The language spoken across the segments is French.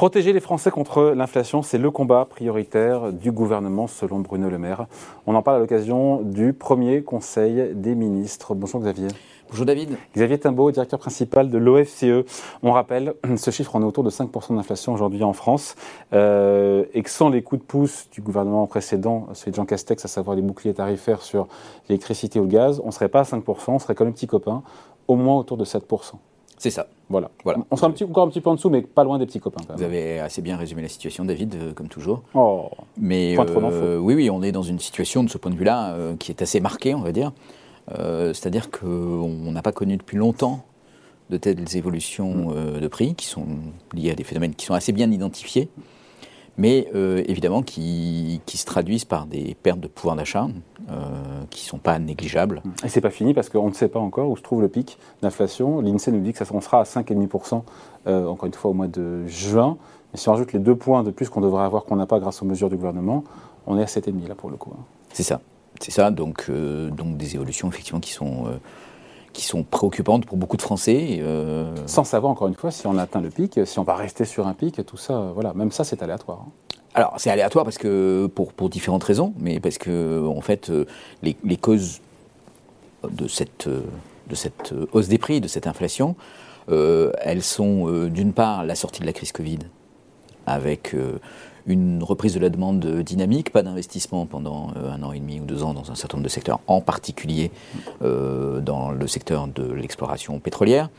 Protéger les Français contre l'inflation, c'est le combat prioritaire du gouvernement selon Bruno Le Maire. On en parle à l'occasion du premier Conseil des ministres. Bonjour Xavier. Bonjour David. Xavier Timbaud, directeur principal de l'OFCE. On rappelle, ce chiffre en est autour de 5% d'inflation aujourd'hui en France. Euh, et que sans les coups de pouce du gouvernement précédent, celui de Jean Castex, à savoir les boucliers tarifaires sur l'électricité ou le gaz, on ne serait pas à 5%, on serait comme les petits copains, au moins autour de 7%. C'est ça. Voilà. voilà. On sera un petit, encore un petit peu en dessous, mais pas loin des petits copains. Vous avez assez bien résumé la situation, David, euh, comme toujours. Oh. Mais euh, oui, oui, on est dans une situation de ce point de vue-là euh, qui est assez marquée, on va dire. C'est-à-dire qu'on n'a pas connu depuis longtemps de telles évolutions mm. de prix qui sont liées à des phénomènes qui sont assez bien identifiés mais euh, évidemment qui, se traduisent par des pertes de pouvoir d'achat euh, qui ne sont pas négligeables. Et c'est pas fini parce qu'on ne sait pas encore où se trouve le pic d'inflation. L'INSEE nous dit que ça sera à 5,5%, euh, encore une fois au mois de juin. Mais si on rajoute les deux points de plus qu'on devrait avoir, qu'on n'a pas grâce aux mesures du gouvernement, on est à 7,5 là pour le coup. Hein. C'est ça. C'est ça, donc, donc des évolutions effectivement qui sont qui sont préoccupantes pour beaucoup de Français. Euh, Sans savoir encore une fois si on atteint le pic, si on va rester sur un pic, tout ça, voilà, même ça c'est aléatoire. Hein. Alors c'est aléatoire parce que pour, pour, différentes raisons, mais parce que en fait euh, les, les causes de cette, de cette hausse des prix, de cette inflation, euh, elles sont d'une part la sortie de la crise Covid, avec une reprise de la demande dynamique, pas d'investissement pendant euh, un an et demi ou deux ans dans un certain nombre de secteurs, en particulier euh, dans le secteur de l'exploration pétrolière.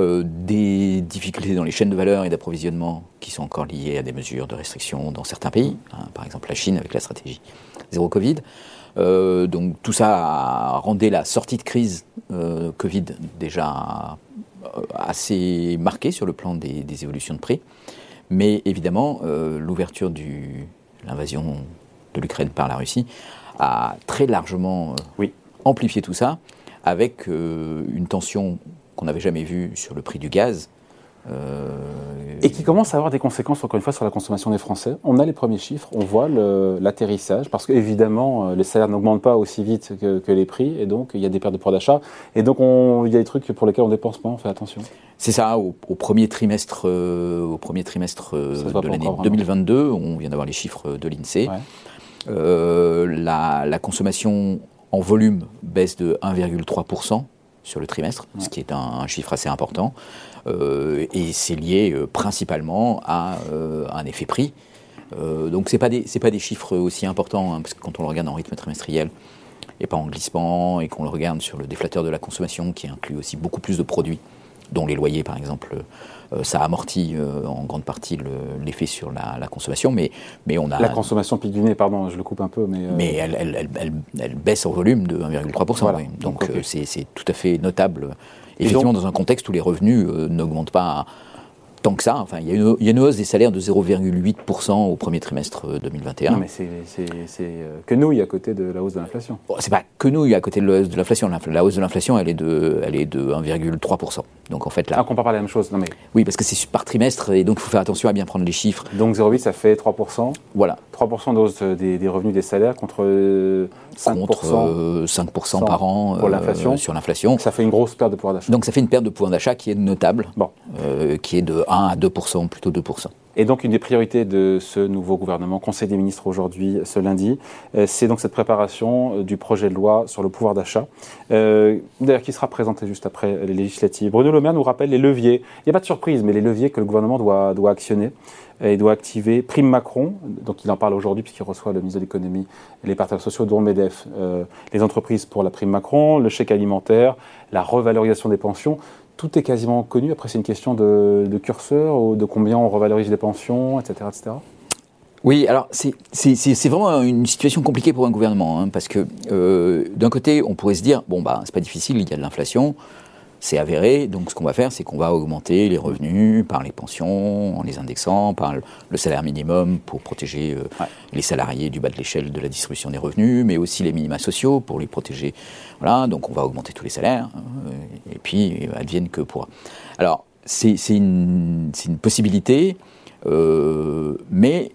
Euh, des difficultés dans les chaînes de valeur et d'approvisionnement qui sont encore liées à des mesures de restriction dans certains pays, hein, par exemple la Chine avec la stratégie zéro Covid. donc tout ça a rendu la sortie de crise Covid déjà assez marquée sur le plan des évolutions de prix. Mais évidemment, euh, l'ouverture de l'invasion de l'Ukraine par la Russie a très largement euh, amplifié tout ça, avec euh, une tension qu'on n'avait jamais vue sur le prix du gaz, et qui commence à avoir des conséquences, encore une fois, sur la consommation des Français. On a les premiers chiffres, on voit l'atterrissage, parce qu'évidemment, euh, les salaires n'augmentent pas aussi vite que, les prix, et donc il y a des pertes de pouvoir d'achat, et donc il y a des trucs pour lesquels on dépense pas, on fait attention. C'est ça, au, premier trimestre, euh, au premier trimestre de l'année 2022, on vient d'avoir les chiffres de l'INSEE, la, la consommation en volume baisse de 1,3% sur le trimestre, ce qui est un, chiffre assez important. Euh, et c'est lié euh, principalement à euh, un effet prix. donc ce n'est pas, des, pas des chiffres aussi importants, hein, parce que quand on le regarde en rythme trimestriel, et pas en glissement, et qu'on le regarde sur le déflateur de la consommation, qui inclut aussi beaucoup plus de produits, dont les loyers par exemple, euh, ça amortit euh, en grande partie l'effet sur la, consommation, mais, mais on a... La consommation pique du nez, pardon, je le coupe un peu, mais... Euh, mais elle, elle, elle, elle, baisse en volume de 1,3%, donc c'est tout à fait notable, effectivement dans un contexte où les revenus n'augmentent pas tant que ça. Enfin, il y, a une, il y, a une, hausse des salaires de 0,8% au premier trimestre 2021. Non, mais c'est que nouille à côté de la hausse de l'inflation. Bon, c'est pas que nouille à côté de la hausse de l'inflation. La hausse de l'inflation, elle est de, elle est de 1,3%. Donc en fait là. Ah, qu'on parle pas la même chose. Non mais. Oui, parce que c'est par trimestre et donc il faut faire attention à bien prendre les chiffres. Donc 0,8 ça fait 3%. Voilà. 3% de hausse des, revenus des salaires contre 5%, contre, 5 par an pour l'inflation. sur l'inflation. Ça fait une grosse perte de pouvoir d'achat. Donc ça fait une perte de pouvoir d'achat qui est notable, bon. Euh, qui est de 1 à 2%, plutôt 2%. Et donc une des priorités de ce nouveau gouvernement, Conseil des ministres aujourd'hui, ce lundi, euh, c'est donc cette préparation euh, du projet de loi sur le pouvoir d'achat, d'ailleurs qui sera présenté juste après les législatives. Bruno Le Maire nous rappelle les leviers, il n'y a pas de surprise, mais les leviers que le gouvernement doit, actionner. Et doit activer Prime Macron, donc il en parle aujourd'hui puisqu'il reçoit le ministre de l'économie les partenaires sociaux dont MEDEF, les entreprises pour la Prime Macron, le chèque alimentaire, la revalorisation des pensions tout est quasiment connu. Après, c'est une question de, curseur, ou de combien on revalorise les pensions, etc. etc. Oui, alors c'est vraiment une situation compliquée pour un gouvernement, hein, parce que euh, d'un côté, on pourrait se dire, bon, bah, c'est pas difficile, il y a de l'inflation, c'est avéré. Donc, ce qu'on va faire, c'est qu'on va augmenter les revenus par les pensions, en les indexant, par le salaire minimum pour protéger euh, les salariés du bas de l'échelle de la distribution des revenus, mais aussi les minima sociaux pour les protéger. Voilà, donc on va augmenter tous les salaires, euh, et puis advienne que pour. Alors, c'est une, une, possibilité, euh, mais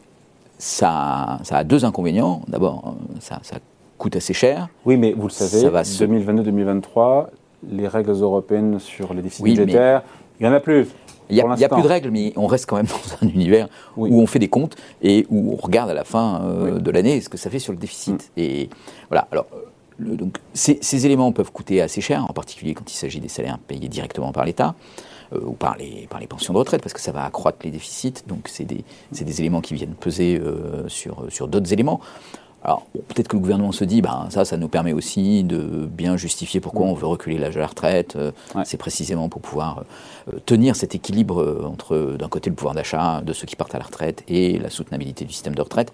ça, ça, a deux inconvénients. D'abord, ça, ça coûte assez cher. Oui, mais vous le savez, 2022-2023, les règles européennes sur les déficits budgétaires, il n'y en a plus. Il n'y a, plus de règles, mais on reste quand même dans un univers où on fait des comptes et où on regarde à la fin euh, de l'année ce que ça fait sur le déficit. Mm. Et voilà. Alors, donc, ces, éléments peuvent coûter assez cher, en particulier quand il s'agit des salaires payés directement par l'État. Euh, ou par les, par les pensions de retraite, parce que ça va accroître les déficits. Donc, c'est des, des, éléments qui viennent peser euh, sur, sur d'autres éléments. Alors, peut-être que le gouvernement se dit, ben, ça, ça nous permet aussi de bien justifier pourquoi on veut reculer l'âge de la retraite. Euh, c'est précisément pour pouvoir euh, tenir cet équilibre euh, entre, d'un côté, le pouvoir d'achat de ceux qui partent à la retraite et la soutenabilité du système de retraite.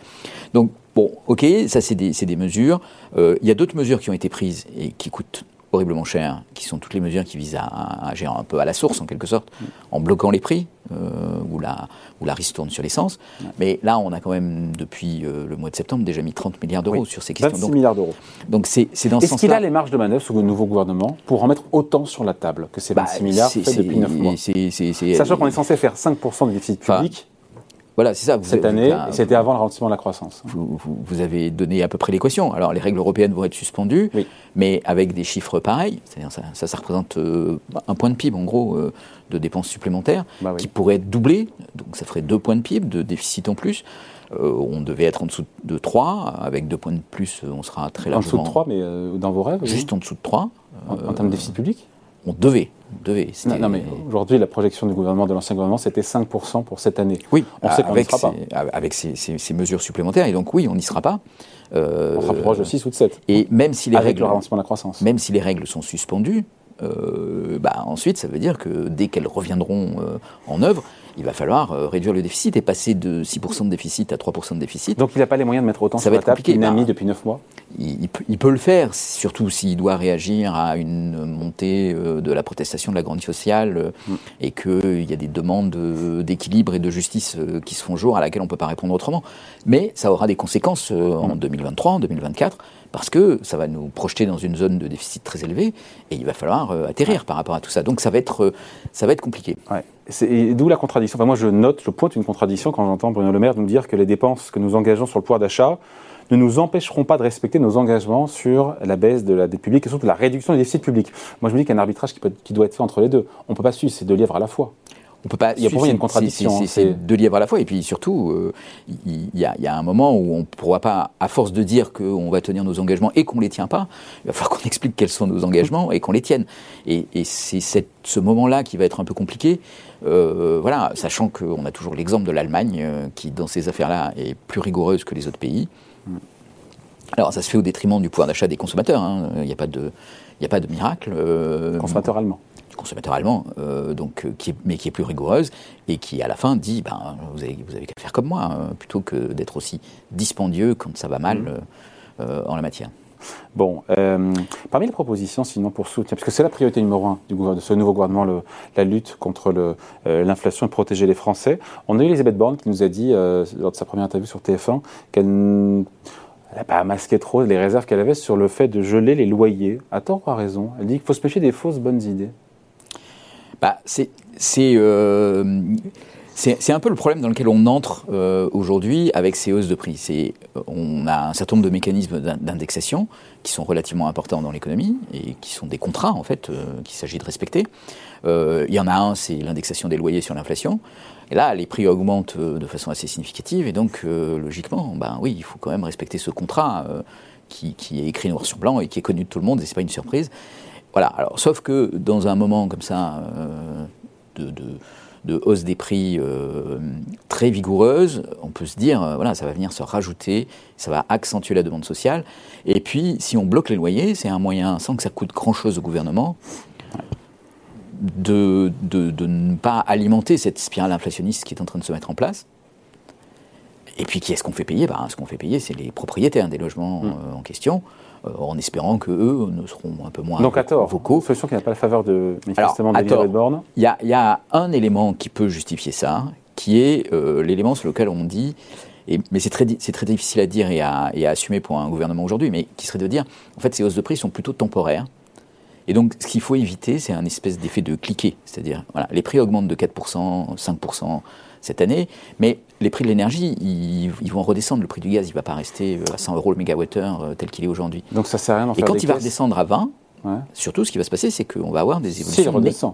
Donc, bon, ok, ça, c'est des, des, mesures. Il y a d'autres mesures qui ont été prises et qui coûtent horriblement cher, qui sont toutes les mesures qui visent à, agir un peu à la source en quelque sorte, en bloquant les prix, euh, où, la, où la ristourne sur l'essence. Mais là, on a quand même, depuis euh, le mois de septembre, déjà mis 30 milliards d'euros sur ces questions. 26 milliards d'euros. Donc c'est dans ce Est-ce qu'il a les marges de manœuvre sous le nouveau gouvernement pour en mettre autant sur la table que ces 26 bah, milliards faits depuis 9 mois? Sachant qu'on est censé faire 5% de déficit public. Voilà, c'est ça. Vous Cette année, c'était avant le ralentissement de la croissance. Vous, vous, avez donné à peu près l'équation. Alors, les règles européennes vont être suspendues, mais avec des chiffres pareils, c'est-à-dire ça, ça, représente euh, un point de PIB, en gros, euh, de dépenses supplémentaires, bah qui pourraient être doublées, donc ça ferait deux points de PIB de déficit en plus. Euh, on devait être en dessous de 3, avec deux points de plus, on sera très largement... En dessous de 3, mais dans vos rêves Juste en dessous de 3. En, en termes de déficit public On devait. devait non, mais aujourd'hui, la projection du gouvernement, de l'ancien gouvernement, c'était 5% pour cette année. Oui, on sait qu'on n'y sera pas. Avec ces, mesures supplémentaires, et donc oui, on n'y sera pas. Euh, on sera proche de 6 ou de 7. Et même si les avec règles, le ralentissement de la croissance. Même si les règles sont suspendues, euh, bah, ensuite, ça veut dire que dès qu'elles reviendront euh, en œuvre, il va falloir euh, réduire le déficit et passer de 6% de déficit à 3% de déficit. Donc il n'a pas les moyens de mettre autant ça sur la table qu'il n'a mis depuis 9 mois il, peut, le faire, surtout s'il doit réagir à une montée de la protestation de la grande sociale mm. et qu'il y a des demandes d'équilibre et de justice qui se font jour à laquelle on ne peut pas répondre autrement. Mais ça aura des conséquences en 2023, en 2024 parce que ça va nous projeter dans une zone de déficit très élevée et il va falloir euh, atterrir par rapport à tout ça. Donc ça va être, euh, ça va être compliqué. Ouais. D'où la contradiction. Enfin, moi, je note, je pointe une contradiction quand j'entends Bruno Le Maire nous dire que les dépenses que nous engageons sur le pouvoir d'achat ne nous empêcheront pas de respecter nos engagements sur la baisse de la dette publique et surtout la réduction des déficits publics. Moi, je me dis qu'il y a un arbitrage qui, peut, qui doit être fait entre les deux. On ne peut pas suivre ces deux livres à la fois on peut pas. Il y a pour une contradiction. C'est hein, deux livres à la fois. Et puis surtout, euh, il, y a, un moment où on ne pourra pas, à force de dire qu'on va tenir nos engagements et qu'on ne les tient pas, il va falloir qu'on explique quels sont nos engagements et qu'on les tienne. Et, c'est ce moment-là qui va être un peu compliqué. Euh, voilà, sachant qu'on a toujours l'exemple de l'Allemagne euh, qui, dans ces affaires-là, est plus rigoureuse que les autres pays. Mm. Alors, ça se fait au détriment du pouvoir d'achat des consommateurs. Hein. Il n'y a pas de. Il a pas de miracle. consommateurs allemands consommateur allemand, euh, donc, euh, qui est, mais qui est plus rigoureuse et qui, à la fin, dit ben, vous avez, vous avez qu'à faire comme moi, hein, plutôt que d'être aussi dispendieux quand ça va mal euh, en la matière. Bon, parmi les propositions, sinon pour soutenir, parce que c'est la priorité numéro un du de ce nouveau gouvernement, le, la lutte contre l'inflation et protéger les Français. On a eu Elisabeth Borne qui nous a dit, lors de sa première interview sur TF1, qu'elle n'a pas masqué trop les réserves qu'elle avait sur le fait de geler les loyers. À tort ou raison Elle dit qu'il faut se méfier des fausses bonnes idées bah, euh, c'est un peu le problème dans lequel on entre euh, aujourd'hui avec ces hausses de prix. Euh, on a un certain nombre de mécanismes d'indexation qui sont relativement importants dans l'économie et qui sont des contrats en fait qu'il s'agit de respecter. il y en a un, c'est l'indexation des loyers sur l'inflation. Et là, les prix augmentent de façon assez significative et donc logiquement, ben oui, il faut quand même respecter ce contrat qui, est écrit noir sur blanc et qui est connu de tout le monde et c'est pas une surprise. Voilà, alors, sauf que dans un moment comme ça euh, de, hausse des prix euh, très vigoureuse, on peut se dire, euh, voilà, ça va venir se rajouter, ça va accentuer la demande sociale. Et puis, si on bloque les loyers, c'est un moyen, sans que ça coûte grand-chose au gouvernement, de, de, ne pas alimenter cette spirale inflationniste qui est en train de se mettre en place. Et puis, qui est-ce qu'on fait payer? Ben, Ce qu'on fait payer, c'est les propriétaires des logements mmh. en question. Euh, en espérant que eux ne seront un peu moins Donc à tort, vocaux. Solution qui n'a pas la faveur de manifestement de Borne. Il y, a un élément qui peut justifier ça, qui est euh, l'élément sur lequel on dit et, mais c'est très, très, difficile à dire et à, et à assumer pour un gouvernement aujourd'hui, mais qui serait de dire, en fait, ces hausses de prix sont plutôt temporaires. Et donc, ce qu'il faut éviter, c'est un espèce d'effet de cliquet. C'est-à-dire, voilà, les prix augmentent de 4%, 5%, cette année. Mais les prix de l'énergie, ils, vont redescendre. Le prix du gaz, il ne va pas rester euh, à 100 euros le mégawattheure euh, tel qu'il est aujourd'hui. Donc ça sert à rien d'en Et quand il va redescendre à 20, surtout ce qui va se passer, c'est qu'on va avoir des évolutions. redescend.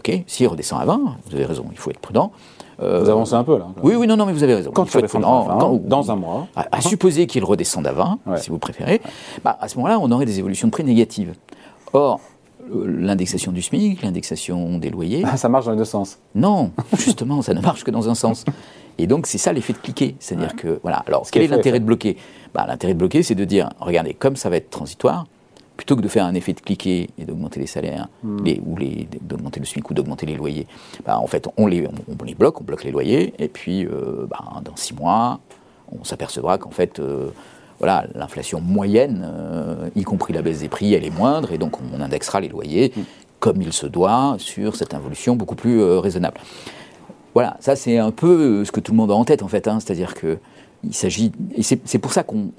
ok, s'il redescend à 20, vous avez raison, il faut être prudent. vous avancez un peu là. Oui, oui, non, non, mais vous avez raison. Quand il faut être prudent, à 20, dans un mois. À, supposer qu'il redescende à 20, si vous préférez, bah, à ce moment-là, on aurait des évolutions de prix négatives. Or, l'indexation du SMIC, l'indexation des loyers. ça marche dans les deux sens. Non, justement, ça ne marche que dans un sens. Et donc, c'est ça l'effet de cliquer. C'est-à-dire que, voilà. Alors, quel est l'intérêt de bloquer? Bah, L'intérêt de bloquer, c'est de dire regardez, comme ça va être transitoire, plutôt que de faire un effet de cliquer et d'augmenter les salaires, hmm. ou d'augmenter le SMIC ou d'augmenter les loyers, bah, en fait, on les, on, les bloque, on bloque les loyers, et puis, euh, bah, dans six mois, on s'apercevra qu'en fait, euh, voilà, l'inflation moyenne, euh, y compris la baisse des prix, elle est moindre, et donc on indexera les loyers hmm. comme il se doit sur cette involution beaucoup plus raisonnable. Voilà, ça c'est un peu ce que tout le monde a en tête en fait, hein. c'est-à-dire que il s'agit, et c'est pour ça qu'on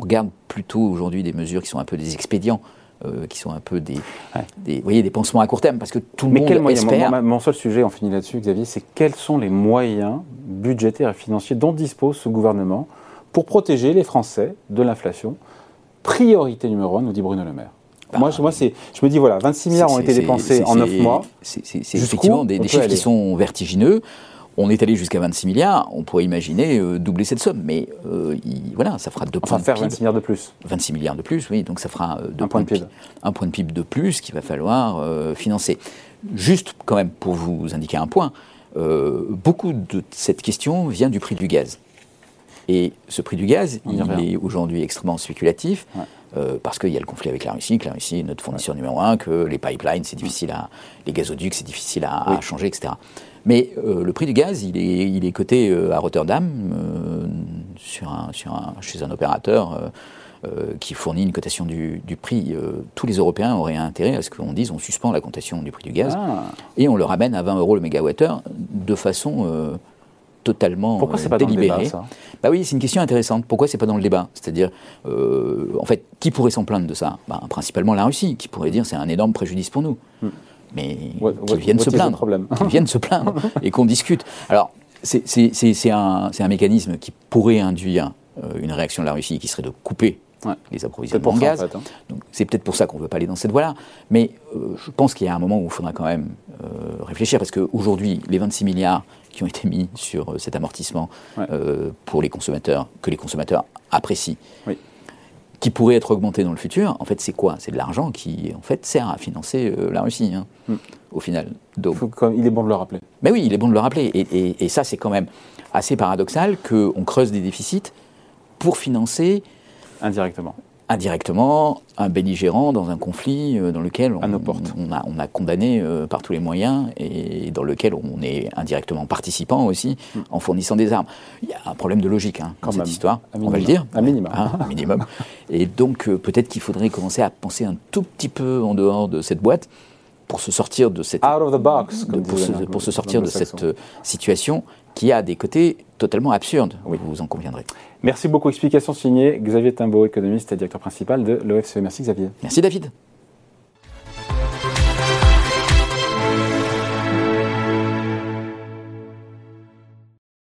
regarde plutôt aujourd'hui des mesures qui sont un peu des expédients, euh, qui sont un peu des, des, voyez, des pansements à court terme, parce que tout le monde quel espère... Mon, mon, seul sujet, on finit là-dessus, Xavier, c'est quels sont les moyens budgétaires et financiers dont dispose ce gouvernement pour protéger les Français de l'inflation Priorité numéro un, nous dit Bruno Le Maire. Bah, moi, je, moi je me dis, voilà, 26 milliards ont été dépensés en 9 mois. C'est effectivement des, des chiffres qui sont vertigineux. On est allé jusqu'à 26 milliards, on pourrait imaginer euh, doubler cette somme, mais euh, voilà, ça fera deux points de faire 26 milliards de plus. 26 milliards de plus, oui, donc ça fera euh, un point de PIB. Un point de PIB de plus qu'il va falloir financer. Juste quand même pour vous indiquer un point, beaucoup de cette question vient du prix du gaz. Et ce prix du gaz, il est aujourd'hui extrêmement spéculatif. parce qu'il y a le conflit avec la Russie, que la Russie est notre fournisseur numéro un, que les pipelines, c'est difficile à, les gazoducs, c'est difficile à, changer, etc. Mais euh, le prix du gaz, il est, il est coté euh, à Rotterdam, euh, sur un, sur un, chez un opérateur qui fournit une cotation du, du prix. tous les Européens auraient intérêt à ce qu'on dise on suspend la cotation du prix du gaz ah. et on le ramène à 20 euros le mégawattheure de façon totalement Pourquoi c'est pas délibérée. Dans le débat, ça bah oui, c'est une question intéressante. Pourquoi c'est pas dans le débat? C'est-à-dire, en fait, qui pourrait s'en plaindre de ça? Bah, Principalement la Russie, qui pourrait dire c'est un énorme préjudice pour nous. Hmm mais qui viennent se plaindre, qui viennent se plaindre et qu'on discute. Alors, c'est un, un, mécanisme qui pourrait induire euh, une réaction de la Russie qui serait de couper les approvisionnements en gaz. Hein. Donc c'est peut-être pour ça qu'on ne veut pas aller dans cette voie-là. Mais euh, je pense qu'il y a un moment où il faudra quand même euh, réfléchir, parce qu'aujourd'hui, les 26 milliards qui ont été mis sur cet amortissement pour les consommateurs, que les consommateurs apprécient, oui qui pourrait être augmenté dans le futur, en fait, c'est quoi? C'est de l'argent qui, en fait, sert à financer euh, la Russie, hein, hmm. au final. Donc, il est bon de le rappeler. Mais oui, il est bon de le rappeler. Et, ça, c'est quand même assez paradoxal qu'on creuse des déficits pour financer... Indirectement indirectement un belligérant dans un conflit euh, dans lequel on, on, a, on a, condamné euh, par tous les moyens et dans lequel on est indirectement participant aussi hmm. en fournissant des armes. Il y a un problème de logique hein, dans cette histoire, on va le dire. Un minimum. Hein, un minimum. Et donc euh, peut-être qu'il faudrait commencer à penser un tout petit peu en dehors de cette boîte pour se sortir de cette Out of the box, pour, se, pour se sortir de cette situation qui a des côtés totalement absurdes, oui. vous en conviendrez. Merci beaucoup. Explication signée Xavier Timbaud, économiste et directeur principal de l'OFCE. Merci Xavier. Merci David.